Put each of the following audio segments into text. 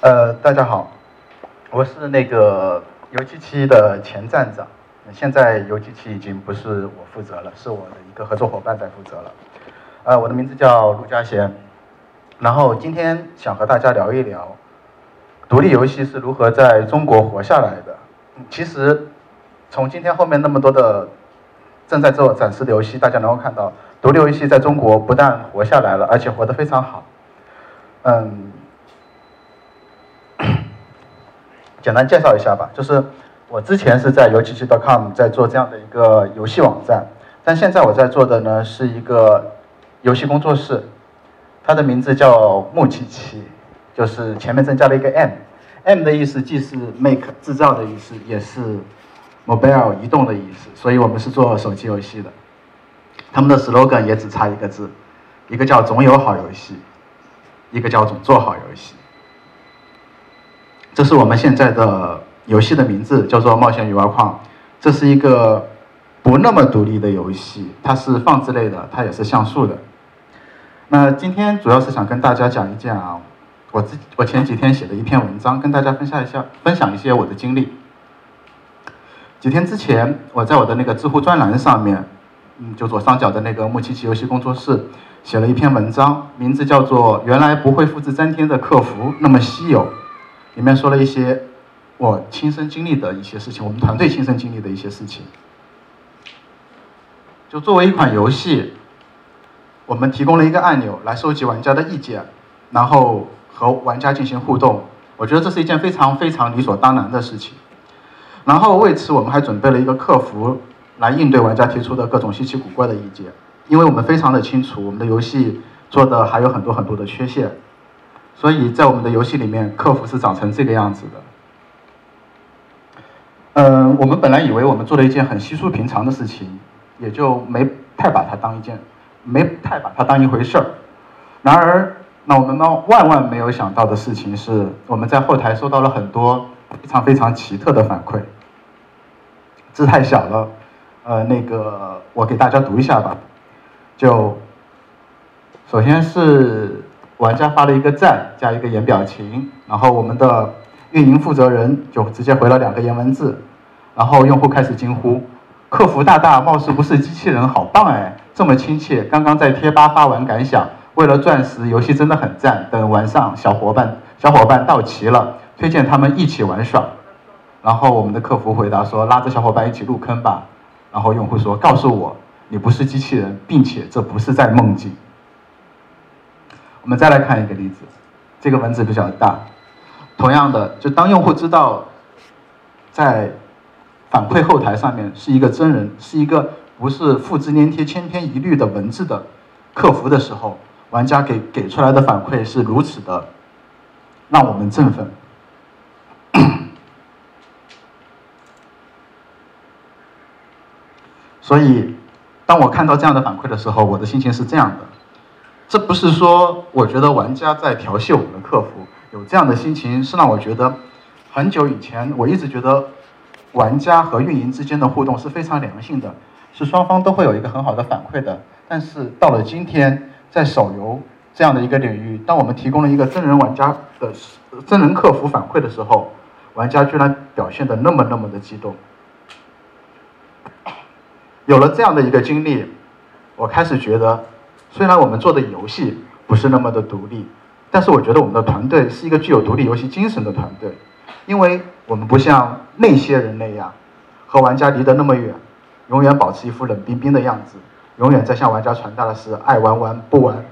呃，大家好，我是那个游击期的前站长，现在游击期已经不是我负责了，是我的一个合作伙伴在负责了。呃，我的名字叫陆家贤，然后今天想和大家聊一聊，独立游戏是如何在中国活下来的。其实，从今天后面那么多的正在做展示的游戏，大家能够看到，独立游戏在中国不但活下来了，而且活得非常好。嗯。简单介绍一下吧，就是我之前是在游戏机 .com 在做这样的一个游戏网站，但现在我在做的呢是一个游戏工作室，它的名字叫木七七，就是前面增加了一个 M，M 的意思既是 make 制造的意思，也是 mobile 移动的意思，所以我们是做手机游戏的。他们的 slogan 也只差一个字，一个叫总有好游戏，一个叫总做好游戏。这是我们现在的游戏的名字，叫做《冒险鱼挖矿》。这是一个不那么独立的游戏，它是放置类的，它也是像素的。那今天主要是想跟大家讲一讲我自我前几天写的一篇文章，跟大家分享一下，分享一些我的经历。几天之前，我在我的那个知乎专栏上面，嗯，就左上角的那个木奇奇游戏工作室，写了一篇文章，名字叫做《原来不会复制粘贴的客服那么稀有》。里面说了一些我亲身经历的一些事情，我们团队亲身经历的一些事情。就作为一款游戏，我们提供了一个按钮来收集玩家的意见，然后和玩家进行互动。我觉得这是一件非常非常理所当然的事情。然后为此，我们还准备了一个客服来应对玩家提出的各种稀奇古怪的意见，因为我们非常的清楚，我们的游戏做的还有很多很多的缺陷。所以在我们的游戏里面，客服是长成这个样子的。嗯，我们本来以为我们做了一件很稀疏平常的事情，也就没太把它当一件，没太把它当一回事儿。然而，那我们呢万万没有想到的事情是，我们在后台收到了很多非常非常奇特的反馈。字太小了，呃，那个我给大家读一下吧。就首先是。玩家发了一个赞加一个言表情，然后我们的运营负责人就直接回了两个颜文字，然后用户开始惊呼：“客服大大貌似不是机器人，好棒哎，这么亲切！刚刚在贴吧发完感想，为了钻石游戏真的很赞，等晚上小伙伴小伙伴到齐了，推荐他们一起玩耍。”然后我们的客服回答说：“拉着小伙伴一起入坑吧。”然后用户说：“告诉我你不是机器人，并且这不是在梦境。”我们再来看一个例子，这个文字比较大。同样的，就当用户知道在反馈后台上面是一个真人，是一个不是复制粘贴、千篇一律的文字的客服的时候，玩家给给出来的反馈是如此的让我们振奋。所以，当我看到这样的反馈的时候，我的心情是这样的。这不是说我觉得玩家在调戏我们的客服，有这样的心情是让我觉得，很久以前我一直觉得，玩家和运营之间的互动是非常良性的，是双方都会有一个很好的反馈的。但是到了今天，在手游这样的一个领域，当我们提供了一个真人玩家的真人客服反馈的时候，玩家居然表现的那么那么的激动。有了这样的一个经历，我开始觉得。虽然我们做的游戏不是那么的独立，但是我觉得我们的团队是一个具有独立游戏精神的团队，因为我们不像那些人那样和玩家离得那么远，永远保持一副冷冰冰的样子，永远在向玩家传达的是爱玩玩不玩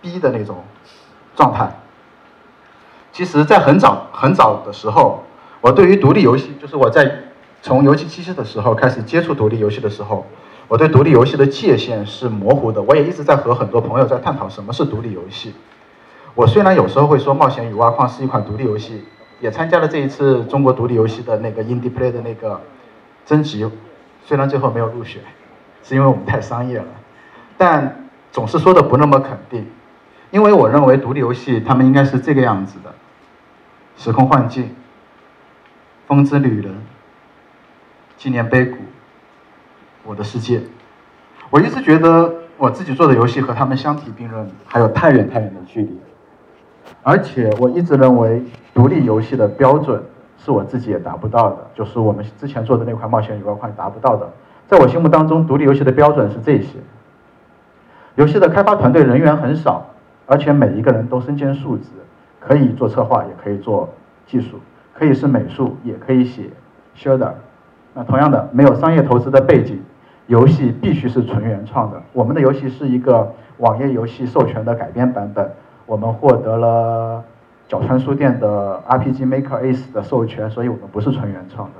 逼的那种状态。其实，在很早很早的时候，我对于独立游戏，就是我在从游戏七七的时候开始接触独立游戏的时候。我对独立游戏的界限是模糊的，我也一直在和很多朋友在探讨什么是独立游戏。我虽然有时候会说《冒险与挖矿》是一款独立游戏，也参加了这一次中国独立游戏的那个 Indie Play 的那个征集，虽然最后没有入选，是因为我们太商业了，但总是说的不那么肯定，因为我认为独立游戏他们应该是这个样子的：时空幻境、风之旅人、纪念碑谷。我的世界，我一直觉得我自己做的游戏和他们相提并论还有太远太远的距离。而且我一直认为独立游戏的标准是我自己也达不到的，就是我们之前做的那款冒险游块达不到的。在我心目当中，独立游戏的标准是这些：游戏的开发团队人员很少，而且每一个人都身兼数职，可以做策划，也可以做技术，可以是美术，也可以写 shader。那同样的，没有商业投资的背景，游戏必须是纯原创的。我们的游戏是一个网页游戏授权的改编版本，我们获得了角川书店的 RPG Maker Ace 的授权，所以我们不是纯原创的。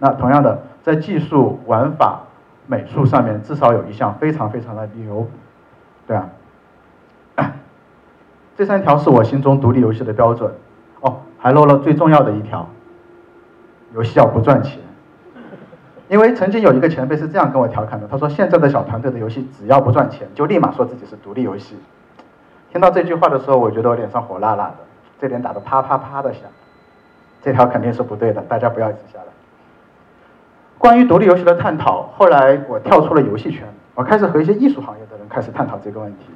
那同样的，在技术、玩法、美术上面，至少有一项非常非常的牛，对啊。这三条是我心中独立游戏的标准。哦，还漏了最重要的一条，游戏要不赚钱。因为曾经有一个前辈是这样跟我调侃的，他说：“现在的小团队的游戏只要不赚钱，就立马说自己是独立游戏。”听到这句话的时候，我觉得我脸上火辣辣的，这脸打得啪啪啪的响。这条肯定是不对的，大家不要记下来。关于独立游戏的探讨，后来我跳出了游戏圈，我开始和一些艺术行业的人开始探讨这个问题。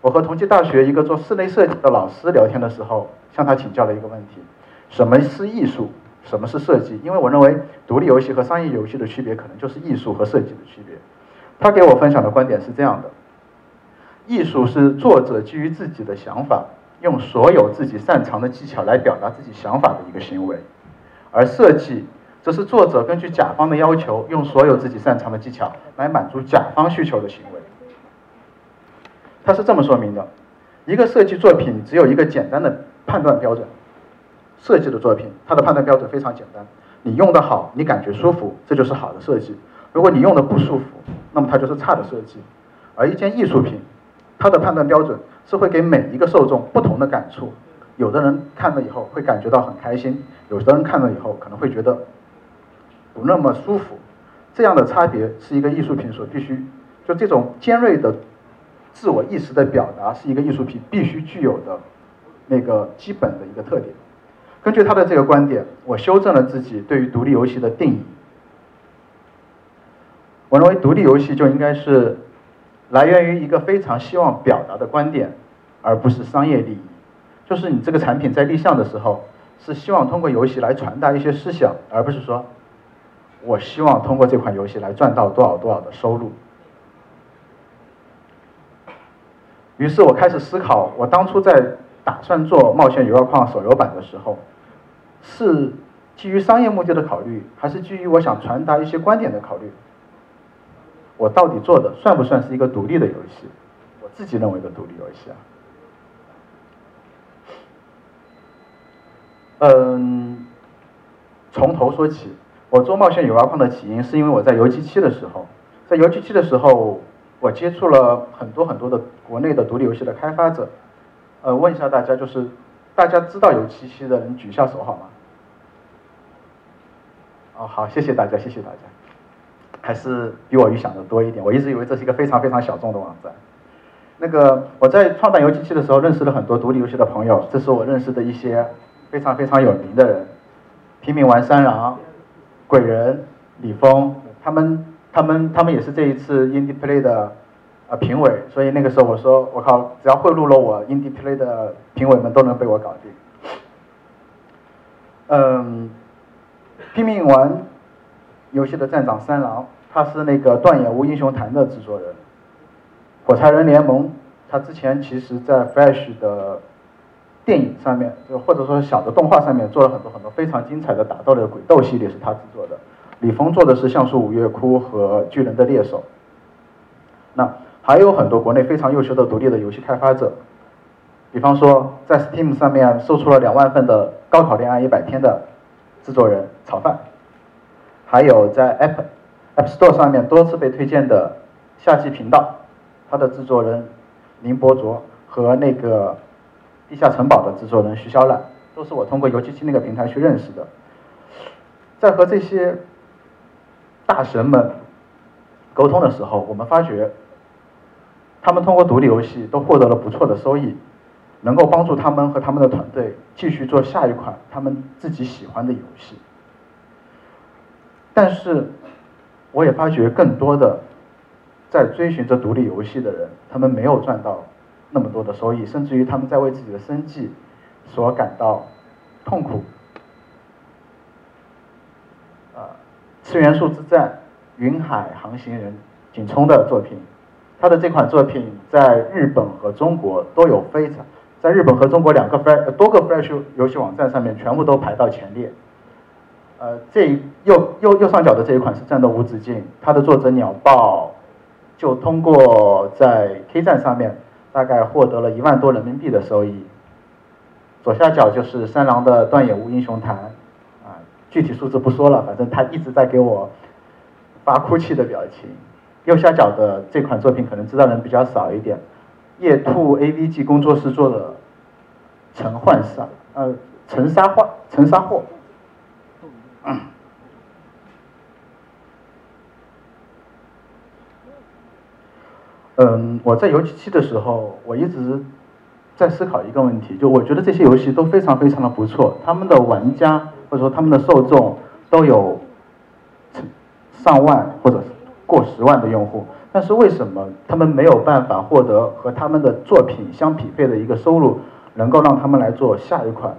我和同济大学一个做室内设计的老师聊天的时候，向他请教了一个问题：什么是艺术？什么是设计？因为我认为独立游戏和商业游戏的区别，可能就是艺术和设计的区别。他给我分享的观点是这样的：艺术是作者基于自己的想法，用所有自己擅长的技巧来表达自己想法的一个行为；而设计则是作者根据甲方的要求，用所有自己擅长的技巧来满足甲方需求的行为。他是这么说明的：一个设计作品只有一个简单的判断标准。设计的作品，它的判断标准非常简单，你用的好，你感觉舒服，这就是好的设计；如果你用的不舒服，那么它就是差的设计。而一件艺术品，它的判断标准是会给每一个受众不同的感触，有的人看了以后会感觉到很开心，有的人看了以后可能会觉得不那么舒服。这样的差别是一个艺术品所必须，就这种尖锐的自我意识的表达，是一个艺术品必须具有的那个基本的一个特点。根据他的这个观点，我修正了自己对于独立游戏的定义。我认为独立游戏就应该是来源于一个非常希望表达的观点，而不是商业利益。就是你这个产品在立项的时候，是希望通过游戏来传达一些思想，而不是说我希望通过这款游戏来赚到多少多少的收入。于是我开始思考，我当初在。打算做《冒险游乐矿》手游版的时候，是基于商业目的的考虑，还是基于我想传达一些观点的考虑？我到底做的算不算是一个独立的游戏？我自己认为的独立游戏啊。嗯，从头说起，我做《冒险游乐矿》的起因是因为我在游击期的时候，在游击期的时候，我接触了很多很多的国内的独立游戏的开发者。呃，问一下大家，就是大家知道有七七的人举下手好吗？哦，好，谢谢大家，谢谢大家，还是比我预想的多一点。我一直以为这是一个非常非常小众的网站。那个我在创办游戏期的时候，认识了很多独立游戏的朋友，这是我认识的一些非常非常有名的人，平民玩三郎、鬼人、李峰，他们他们他们也是这一次 Indie Play 的。啊，评委，所以那个时候我说，我靠，只要贿赂了我，Indie Play 的评委们都能被我搞定。嗯，拼命玩游戏的站长三郎，他是那个断野无英雄坛的制作人。火柴人联盟，他之前其实在 Flash 的电影上面，就或者说小的动画上面做了很多很多非常精彩的打斗的鬼斗系列，是他制作的。李峰做的是像素五月哭和巨人的猎手。那。还有很多国内非常优秀的独立的游戏开发者，比方说在 Steam 上面售出了两万份的《高考恋爱一百天》的制作人炒饭，还有在 App App Store 上面多次被推荐的夏季频道，它的制作人林博卓和那个地下城堡的制作人徐小懒，都是我通过游戏机那个平台去认识的。在和这些大神们沟通的时候，我们发觉。他们通过独立游戏都获得了不错的收益，能够帮助他们和他们的团队继续做下一款他们自己喜欢的游戏。但是，我也发觉更多的在追寻着独立游戏的人，他们没有赚到那么多的收益，甚至于他们在为自己的生计所感到痛苦。呃，次元素之战、云海航行人景冲的作品，他的这款作品在日本和中国都有非常，在日本和中国两个 Flash 多个 Flash 游戏网站上面全部都排到前列。呃，这右右右上角的这一款是《战斗无止境》，它的作者鸟豹就通过在 K 站上面大概获得了一万多人民币的收益。左下角就是三郎的《断野无英雄谈》，啊，具体数字不说了，反正他一直在给我发哭泣的表情。右下角的这款作品可能知道人比较少一点，夜兔 AVG 工作室做的《陈幻杀》，呃，陈沙幻，陈沙货。嗯，我在游戏期的时候，我一直在思考一个问题，就我觉得这些游戏都非常非常的不错，他们的玩家或者说他们的受众都有上万或者是过十万的用户，但是为什么他们没有办法获得和他们的作品相匹配的一个收入，能够让他们来做下一款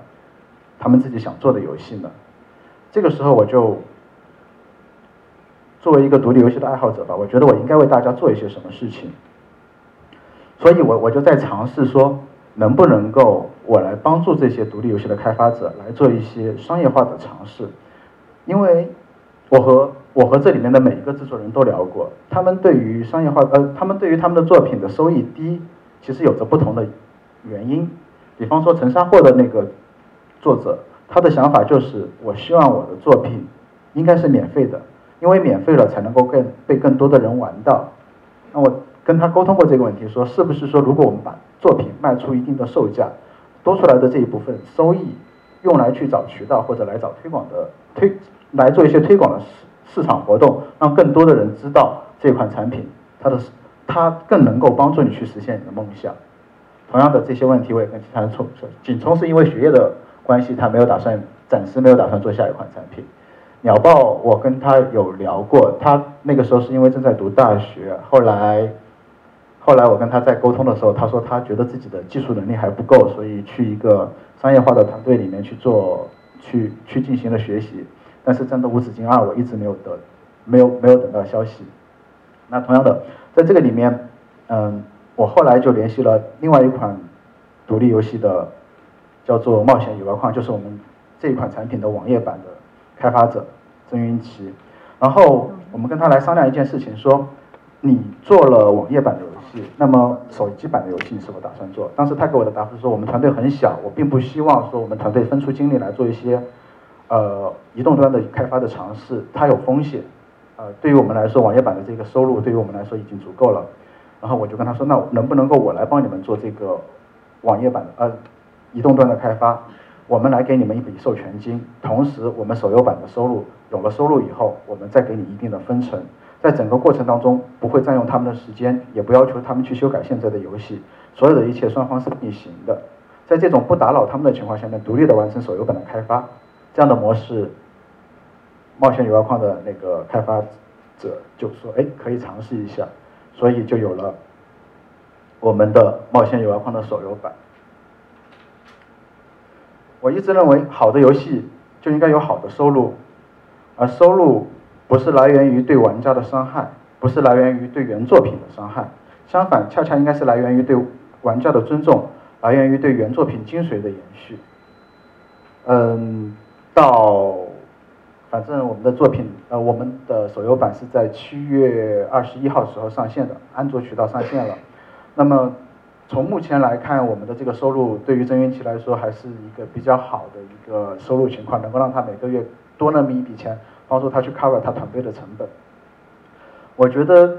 他们自己想做的游戏呢？这个时候我就作为一个独立游戏的爱好者吧，我觉得我应该为大家做一些什么事情，所以我我就在尝试说，能不能够我来帮助这些独立游戏的开发者来做一些商业化的尝试，因为我和我和这里面的每一个制作人都聊过，他们对于商业化呃，他们对于他们的作品的收益低，其实有着不同的原因，比方说陈沙货的那个作者。他的想法就是，我希望我的作品应该是免费的，因为免费了才能够更被更多的人玩到。那我跟他沟通过这个问题，说是不是说，如果我们把作品卖出一定的售价，多出来的这一部分收益，用来去找渠道或者来找推广的推，来做一些推广的事市场活动，让更多的人知道这款产品，它的它更能够帮助你去实现你的梦想。同样的这些问题，我也跟其他人说，仅从是因为学业的。关系他没有打算，暂时没有打算做下一款产品。鸟豹我跟他有聊过，他那个时候是因为正在读大学，后来，后来我跟他在沟通的时候，他说他觉得自己的技术能力还不够，所以去一个商业化的团队里面去做，去去进行了学习。但是《真的无止境二》我一直没有得，没有没有等到消息。那同样的，在这个里面，嗯，我后来就联系了另外一款独立游戏的。叫做冒险野外矿，就是我们这一款产品的网页版的开发者曾云奇。然后我们跟他来商量一件事情，说你做了网页版的游戏，那么手机版的游戏你是否打算做？当时他给我的答复是说，我们团队很小，我并不希望说我们团队分出精力来做一些呃移动端的开发的尝试，它有风险。呃，对于我们来说，网页版的这个收入对于我们来说已经足够了。然后我就跟他说，那能不能够我来帮你们做这个网页版的呃？移动端的开发，我们来给你们一笔授权金，同时我们手游版的收入有了收入以后，我们再给你一定的分成，在整个过程当中不会占用他们的时间，也不要求他们去修改现在的游戏，所有的一切双方是并行的，在这种不打扰他们的情况下面，独立的完成手游版的开发，这样的模式，冒险野挖矿的那个开发者就说，哎，可以尝试一下，所以就有了我们的冒险野外矿的手游版。我一直认为，好的游戏就应该有好的收入，而收入不是来源于对玩家的伤害，不是来源于对原作品的伤害，相反，恰恰应该是来源于对玩家的尊重，来源于对原作品精髓的延续。嗯，到，反正我们的作品，呃，我们的手游版是在七月二十一号时候上线的，安卓渠道上线了，那么。从目前来看，我们的这个收入对于曾云奇来说还是一个比较好的一个收入情况，能够让他每个月多那么一笔钱，帮助他去 cover 他团队的成本。我觉得，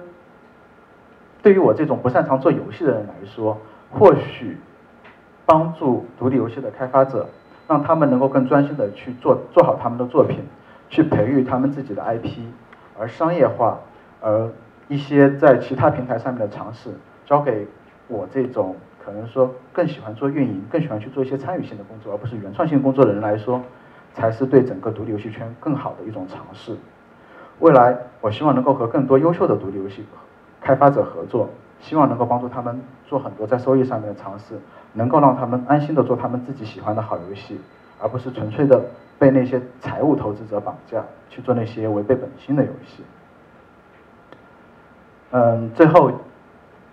对于我这种不擅长做游戏的人来说，或许帮助独立游戏的开发者，让他们能够更专心的去做做好他们的作品，去培育他们自己的 IP，而商业化，而一些在其他平台上面的尝试，交给。我这种可能说更喜欢做运营，更喜欢去做一些参与性的工作，而不是原创性工作的人来说，才是对整个独立游戏圈更好的一种尝试。未来，我希望能够和更多优秀的独立游戏开发者合作，希望能够帮助他们做很多在收益上面的尝试，能够让他们安心的做他们自己喜欢的好游戏，而不是纯粹的被那些财务投资者绑架去做那些违背本心的游戏。嗯，最后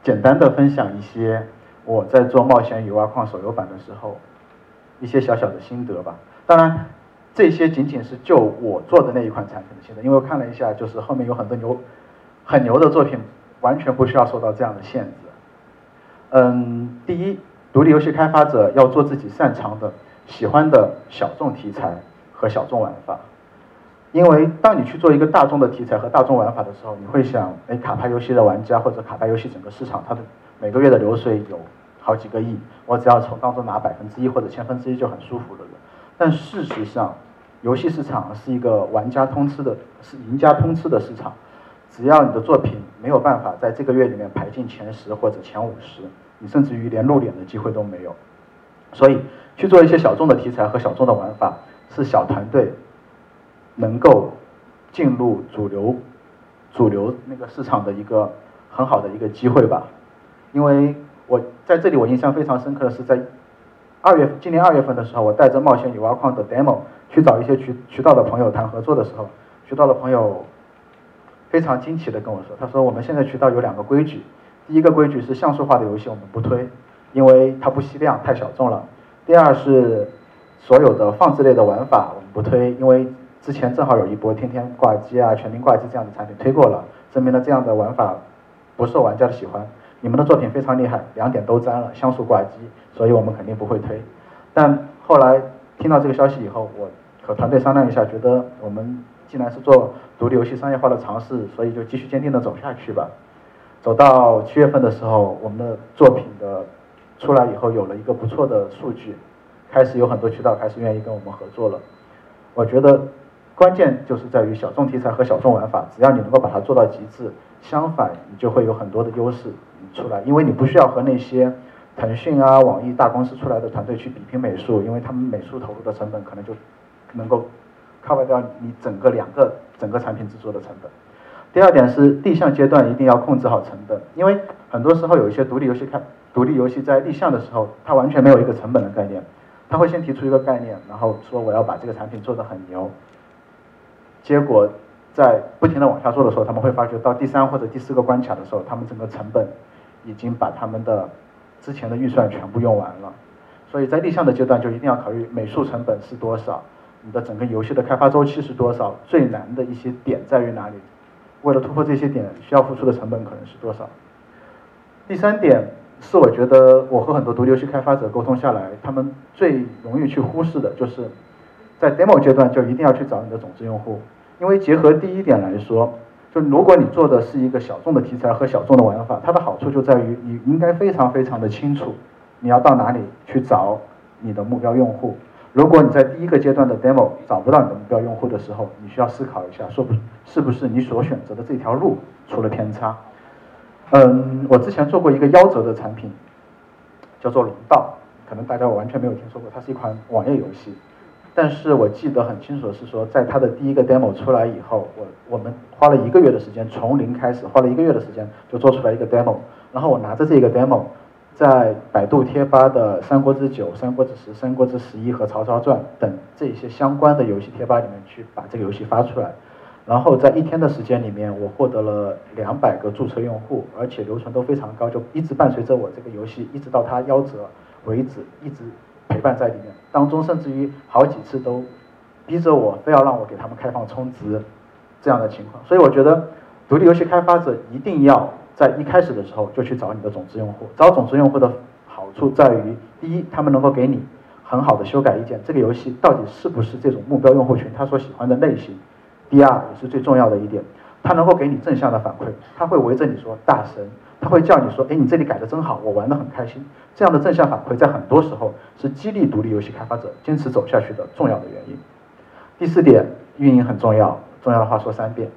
简单的分享一些我在做《冒险与挖矿》手游版的时候一些小小的心得吧。当然，这些仅仅是就我做的那一款产品的心得，因为我看了一下，就是后面有很多牛、很牛的作品，完全不需要受到这样的限制。嗯，第一，独立游戏开发者要做自己擅长的、喜欢的小众题材和小众玩法。因为当你去做一个大众的题材和大众玩法的时候，你会想，哎，卡牌游戏的玩家或者卡牌游戏整个市场，它的每个月的流水有好几个亿，我只要从当中拿百分之一或者千分之一就很舒服了。但事实上，游戏市场是一个玩家通吃的，是赢家通吃的市场。只要你的作品没有办法在这个月里面排进前十或者前五十，你甚至于连露脸的机会都没有。所以，去做一些小众的题材和小众的玩法，是小团队。能够进入主流主流那个市场的一个很好的一个机会吧，因为我在这里我印象非常深刻的是在二月今年二月份的时候，我带着冒险与挖矿的 demo 去找一些渠渠道的朋友谈合作的时候，渠道的朋友非常惊奇的跟我说，他说我们现在渠道有两个规矩，第一个规矩是像素化的游戏我们不推，因为它不吸量太小众了；第二是所有的放置类的玩法我们不推，因为之前正好有一波天天挂机啊、全民挂机这样的产品推过了，证明了这样的玩法不受玩家的喜欢。你们的作品非常厉害，两点都沾了，像素挂机，所以我们肯定不会推。但后来听到这个消息以后，我和团队商量一下，觉得我们既然是做独立游戏商业化的尝试，所以就继续坚定的走下去吧。走到七月份的时候，我们的作品的出来以后，有了一个不错的数据，开始有很多渠道开始愿意跟我们合作了。我觉得。关键就是在于小众题材和小众玩法，只要你能够把它做到极致，相反你就会有很多的优势出来，因为你不需要和那些腾讯啊、网易大公司出来的团队去比拼美术，因为他们美术投入的成本可能就能够 cover 掉你整个两个整个产品制作的成本。第二点是立项阶段一定要控制好成本，因为很多时候有一些独立游戏开独立游戏在立项的时候，它完全没有一个成本的概念，他会先提出一个概念，然后说我要把这个产品做得很牛。结果在不停的往下做的时候，他们会发觉到第三或者第四个关卡的时候，他们整个成本已经把他们的之前的预算全部用完了。所以在立项的阶段就一定要考虑美术成本是多少，你的整个游戏的开发周期是多少，最难的一些点在于哪里，为了突破这些点需要付出的成本可能是多少。第三点是我觉得我和很多独立游戏开发者沟通下来，他们最容易去忽视的就是在 demo 阶段就一定要去找你的种子用户。因为结合第一点来说，就如果你做的是一个小众的题材和小众的玩法，它的好处就在于你应该非常非常的清楚，你要到哪里去找你的目标用户。如果你在第一个阶段的 demo 找不到你的目标用户的时候，你需要思考一下，说不是不是你所选择的这条路出了偏差。嗯，我之前做过一个夭折的产品，叫做龙道，可能大家完全没有听说过，它是一款网页游戏。但是我记得很清楚的是说，在它的第一个 demo 出来以后，我我们花了一个月的时间，从零开始，花了一个月的时间就做出来一个 demo。然后我拿着这个 demo，在百度贴吧的《三国志九》《三国志十》《三国志十一》和《曹操传》等这些相关的游戏贴吧里面去把这个游戏发出来。然后在一天的时间里面，我获得了两百个注册用户，而且留存都非常高，就一直伴随着我这个游戏，一直到它夭折为止，一直。陪伴在里面，当中甚至于好几次都逼着我，非要让我给他们开放充值这样的情况。所以我觉得，独立游戏开发者一定要在一开始的时候就去找你的种子用户。找种子用户的好处在于，第一，他们能够给你很好的修改意见，这个游戏到底是不是这种目标用户群他所喜欢的类型。第二，也是最重要的一点，他能够给你正向的反馈，他会围着你说大神。他会叫你说：“哎，你这里改的真好，我玩的很开心。”这样的正向反馈，在很多时候是激励独立游戏开发者坚持走下去的重要的原因。第四点，运营很重要，重要的话说三遍。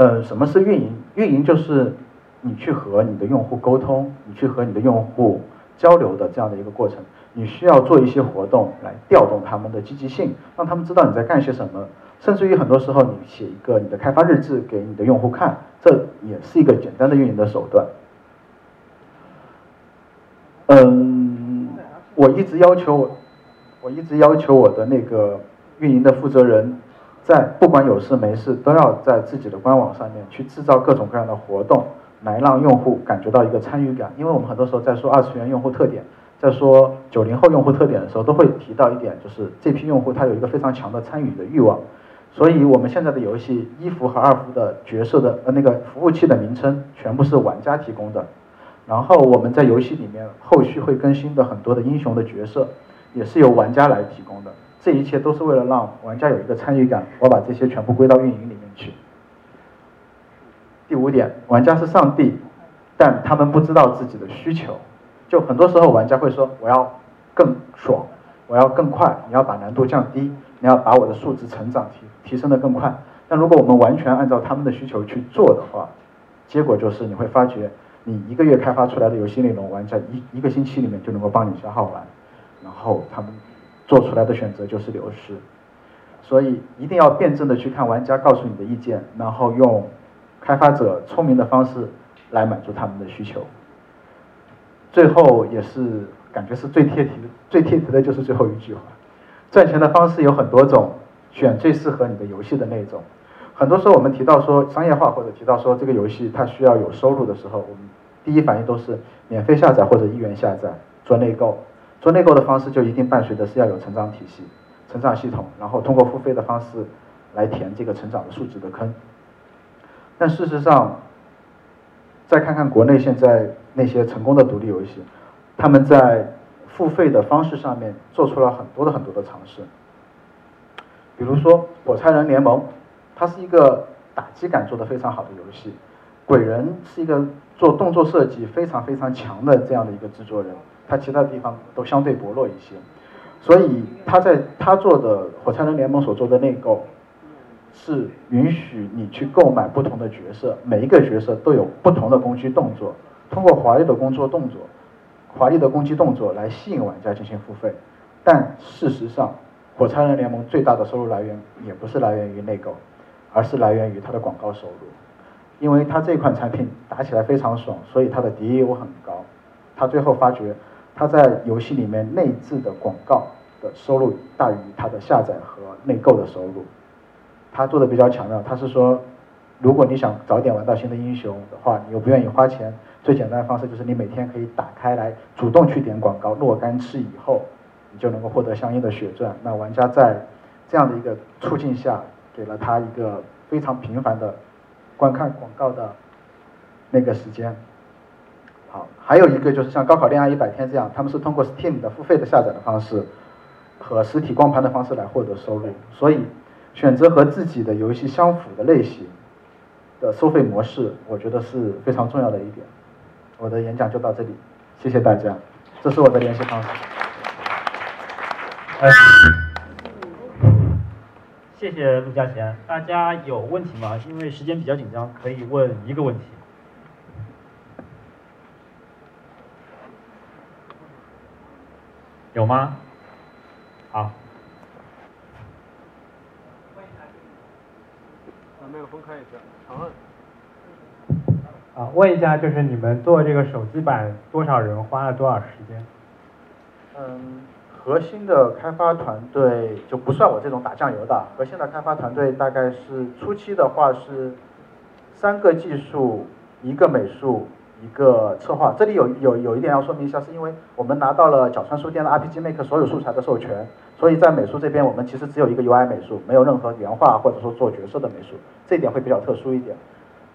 呃，什么是运营？运营就是你去和你的用户沟通，你去和你的用户交流的这样的一个过程。你需要做一些活动来调动他们的积极性，让他们知道你在干些什么。甚至于很多时候你写一个你的开发日志给你的用户看，这也是一个简单的运营的手段。嗯，我一直要求我，我一直要求我的那个运营的负责人，在不管有事没事，都要在自己的官网上面去制造各种各样的活动，来让用户感觉到一个参与感。因为我们很多时候在说二次元用户特点。在说九零后用户特点的时候，都会提到一点，就是这批用户他有一个非常强的参与的欲望，所以我们现在的游戏一服和二服的角色的呃那个服务器的名称全部是玩家提供的，然后我们在游戏里面后续会更新的很多的英雄的角色，也是由玩家来提供的，这一切都是为了让玩家有一个参与感，我把这些全部归到运营里面去。第五点，玩家是上帝，但他们不知道自己的需求。就很多时候，玩家会说：“我要更爽，我要更快，你要把难度降低，你要把我的数值成长提提升的更快。”但如果我们完全按照他们的需求去做的话，结果就是你会发觉，你一个月开发出来的游戏内容，玩家一一个星期里面就能够帮你消耗完，然后他们做出来的选择就是流失。所以一定要辩证的去看玩家告诉你的意见，然后用开发者聪明的方式来满足他们的需求。最后也是感觉是最贴题的，最贴题的就是最后一句话：赚钱的方式有很多种，选最适合你的游戏的那种。很多时候我们提到说商业化或者提到说这个游戏它需要有收入的时候，我们第一反应都是免费下载或者一元下载做内购。做内购的方式就一定伴随的是要有成长体系、成长系统，然后通过付费的方式来填这个成长的数值的坑。但事实上，再看看国内现在。那些成功的独立游戏，他们在付费的方式上面做出了很多的很多的尝试。比如说《火柴人联盟》，它是一个打击感做得非常好的游戏；《鬼人》是一个做动作设计非常非常强的这样的一个制作人，他其他地方都相对薄弱一些。所以他在他做的《火柴人联盟》所做的内购，是允许你去购买不同的角色，每一个角色都有不同的攻击动作。通过华丽的工作动作、华丽的攻击动作来吸引玩家进行付费，但事实上，火柴人联盟最大的收入来源也不是来源于内购，而是来源于它的广告收入。因为它这款产品打起来非常爽，所以它的 DAU 很高。他最后发觉，他在游戏里面内置的广告的收入大于他的下载和内购的收入。他做的比较巧妙，他是说，如果你想早点玩到新的英雄的话，你又不愿意花钱。最简单的方式就是你每天可以打开来，主动去点广告，若干次以后，你就能够获得相应的血钻。那玩家在这样的一个促进下，给了他一个非常频繁的观看广告的那个时间。好，还有一个就是像高考恋爱一百天这样，他们是通过 Steam 的付费的下载的方式和实体光盘的方式来获得收入。所以选择和自己的游戏相符的类型的收费模式，我觉得是非常重要的一点。我的演讲就到这里，谢谢大家。这是我的联系方式。谢谢陆嘉贤。大家有问题吗？因为时间比较紧张，可以问一个问题。有吗？好。把麦克风开一下，长按。啊，问一下，就是你们做这个手机版，多少人花了多少时间？嗯，核心的开发团队就不算我这种打酱油的，核心的开发团队大概是初期的话是三个技术，一个美术，一个策划。这里有有有一点要说明一下，是因为我们拿到了角川书店的 RPG Maker 所有素材的授权，所以在美术这边我们其实只有一个 UI 美术，没有任何原画或者说做角色的美术，这点会比较特殊一点。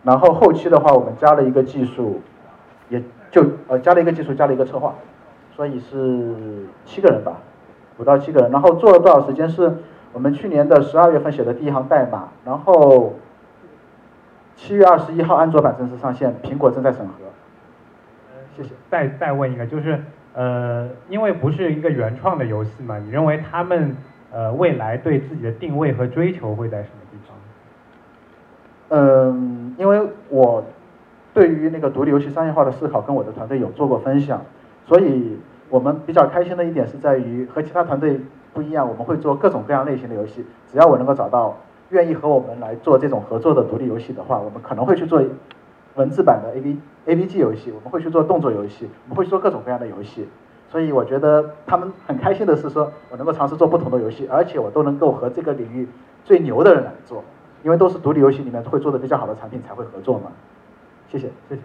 然后后期的话，我们加了一个技术，也就呃加了一个技术，加了一个策划，所以是七个人吧，五到七个人。然后做了多少时间？是我们去年的十二月份写的第一行代码，然后七月二十一号安卓版正式上线，苹果正在审核。谢谢。再再问一个，就是呃，因为不是一个原创的游戏嘛，你认为他们呃未来对自己的定位和追求会在什么地方？嗯，因为我对于那个独立游戏商业化的思考，跟我的团队有做过分享，所以我们比较开心的一点是在于和其他团队不一样，我们会做各种各样类型的游戏，只要我能够找到愿意和我们来做这种合作的独立游戏的话，我们可能会去做文字版的 A B A B G 游戏，我们会去做动作游戏，我们会去做各种各样的游戏。所以我觉得他们很开心的是说，我能够尝试做不同的游戏，而且我都能够和这个领域最牛的人来做，因为都是独立游戏里面会做的比较好的产品才会合作嘛。谢谢，谢谢。